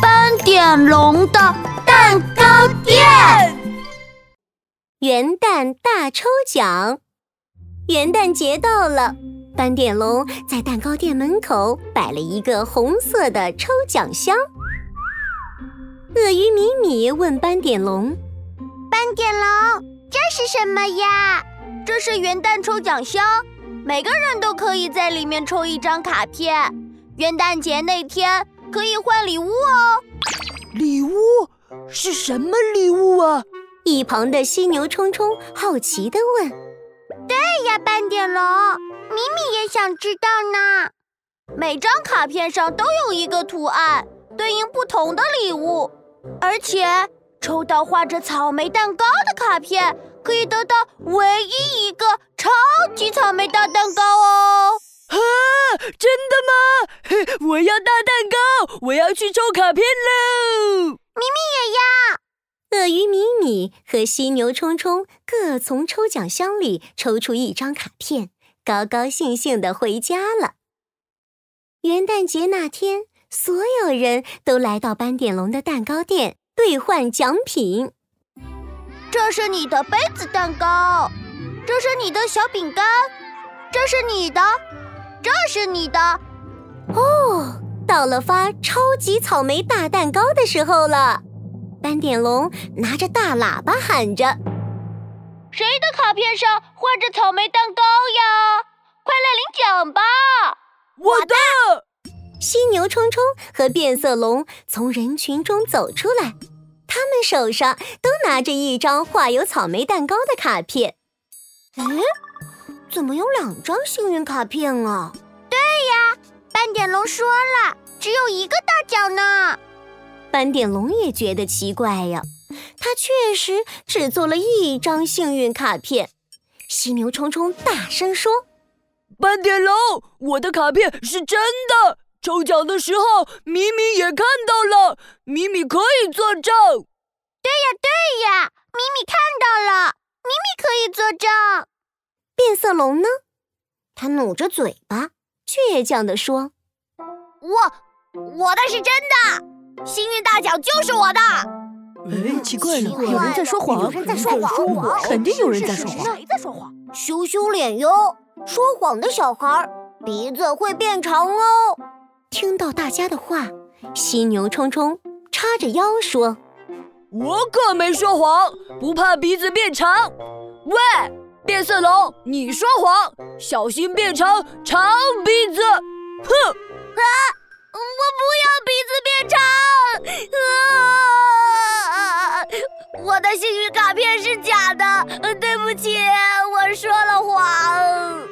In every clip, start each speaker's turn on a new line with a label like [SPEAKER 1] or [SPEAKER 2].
[SPEAKER 1] 斑点龙的蛋糕店。
[SPEAKER 2] 元旦大抽奖，元旦节到了，斑点龙在蛋糕店门口摆了一个红色的抽奖箱。鳄鱼米米问斑点龙：“
[SPEAKER 3] 斑点龙，这是什么呀？”“
[SPEAKER 4] 这是元旦抽奖箱，每个人都可以在里面抽一张卡片。元旦节那天可以换礼物哦。”“
[SPEAKER 5] 礼物？是什么礼物啊？”
[SPEAKER 2] 一旁的犀牛冲冲好奇地问。
[SPEAKER 3] “对呀，斑点龙，米米也想知道呢。
[SPEAKER 4] 每张卡片上都有一个图案，对应不同的礼物。”而且抽到画着草莓蛋糕的卡片，可以得到唯一一个超级草莓大蛋糕哦！
[SPEAKER 5] 啊，真的吗？我要大蛋糕，我要去抽卡片喽！
[SPEAKER 3] 咪咪也要。
[SPEAKER 2] 鳄鱼米米和犀牛冲冲各从抽奖箱里抽出一张卡片，高高兴兴的回家了。元旦节那天。所有人都来到斑点龙的蛋糕店兑换奖品。
[SPEAKER 4] 这是你的杯子蛋糕，这是你的小饼干，这是你的，这是你的。
[SPEAKER 2] 哦，到了发超级草莓大蛋糕的时候了！斑点龙拿着大喇叭喊着：“
[SPEAKER 4] 谁的卡片上画着草莓蛋糕呀？快来领奖吧！”
[SPEAKER 5] 我的。
[SPEAKER 2] 犀牛冲冲和变色龙从人群中走出来，他们手上都拿着一张画有草莓蛋糕的卡片。
[SPEAKER 1] 哎，怎么有两张幸运卡片啊？
[SPEAKER 3] 对呀，斑点龙说了，只有一个大奖呢。
[SPEAKER 2] 斑点龙也觉得奇怪呀，他确实只做了一张幸运卡片。犀牛冲冲大声说：“
[SPEAKER 5] 斑点龙，我的卡片是真的。”抽奖的时候，米米也看到了，米米可以作证。
[SPEAKER 3] 对呀，对呀，米米看到了，米米可以作证。
[SPEAKER 2] 变色龙呢？他努着嘴巴，倔强地说：“
[SPEAKER 4] 我，我的是真的，幸运大奖就是我的。”
[SPEAKER 5] 哎，奇怪了，
[SPEAKER 1] 有人在说谎，
[SPEAKER 3] 有人在说谎，
[SPEAKER 1] 肯定有人在说谎。
[SPEAKER 4] 谁在说谎？
[SPEAKER 1] 羞羞脸哟，说谎的小孩鼻子会变长哦。
[SPEAKER 2] 听到大家的话，犀牛冲冲叉着腰说：“
[SPEAKER 5] 我可没说谎，不怕鼻子变长。喂，变色龙，你说谎，小心变成长鼻子！哼！
[SPEAKER 4] 啊，我不要鼻子变长！啊，我的幸运卡片是假的，对不起，我说了谎。”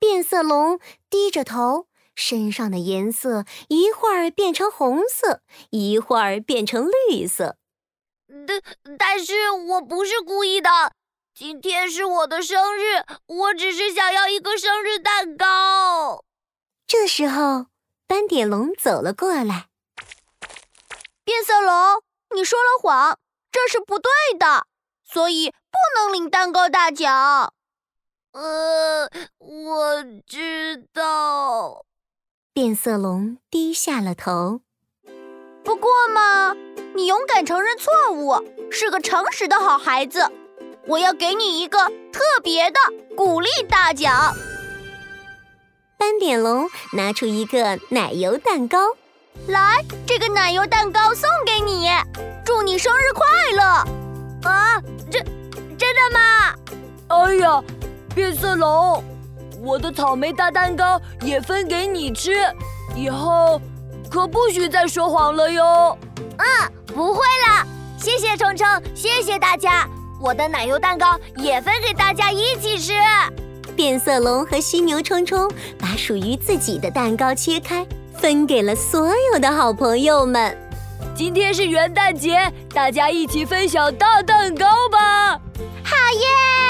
[SPEAKER 2] 变色龙低着头。身上的颜色一会儿变成红色，一会儿变成绿色。
[SPEAKER 4] 但但是我不是故意的。今天是我的生日，我只是想要一个生日蛋糕。
[SPEAKER 2] 这时候，斑点龙走了过来。
[SPEAKER 4] 变色龙，你说了谎，这是不对的，所以不能领蛋糕大奖。呃，我知道。
[SPEAKER 2] 变色龙低下了头。
[SPEAKER 4] 不过嘛，你勇敢承认错误，是个诚实的好孩子。我要给你一个特别的鼓励大奖。
[SPEAKER 2] 斑点龙拿出一个奶油蛋糕，
[SPEAKER 4] 来，这个奶油蛋糕送给你，祝你生日快乐！啊，真真的吗？
[SPEAKER 5] 哎呀，变色龙。我的草莓大蛋糕也分给你吃，以后可不许再说谎了哟。
[SPEAKER 4] 嗯，不会了。谢谢冲冲，谢谢大家。我的奶油蛋糕也分给大家一起吃。
[SPEAKER 2] 变色龙和犀牛冲冲把属于自己的蛋糕切开，分给了所有的好朋友们。
[SPEAKER 5] 今天是元旦节，大家一起分享大蛋糕吧！
[SPEAKER 3] 好耶！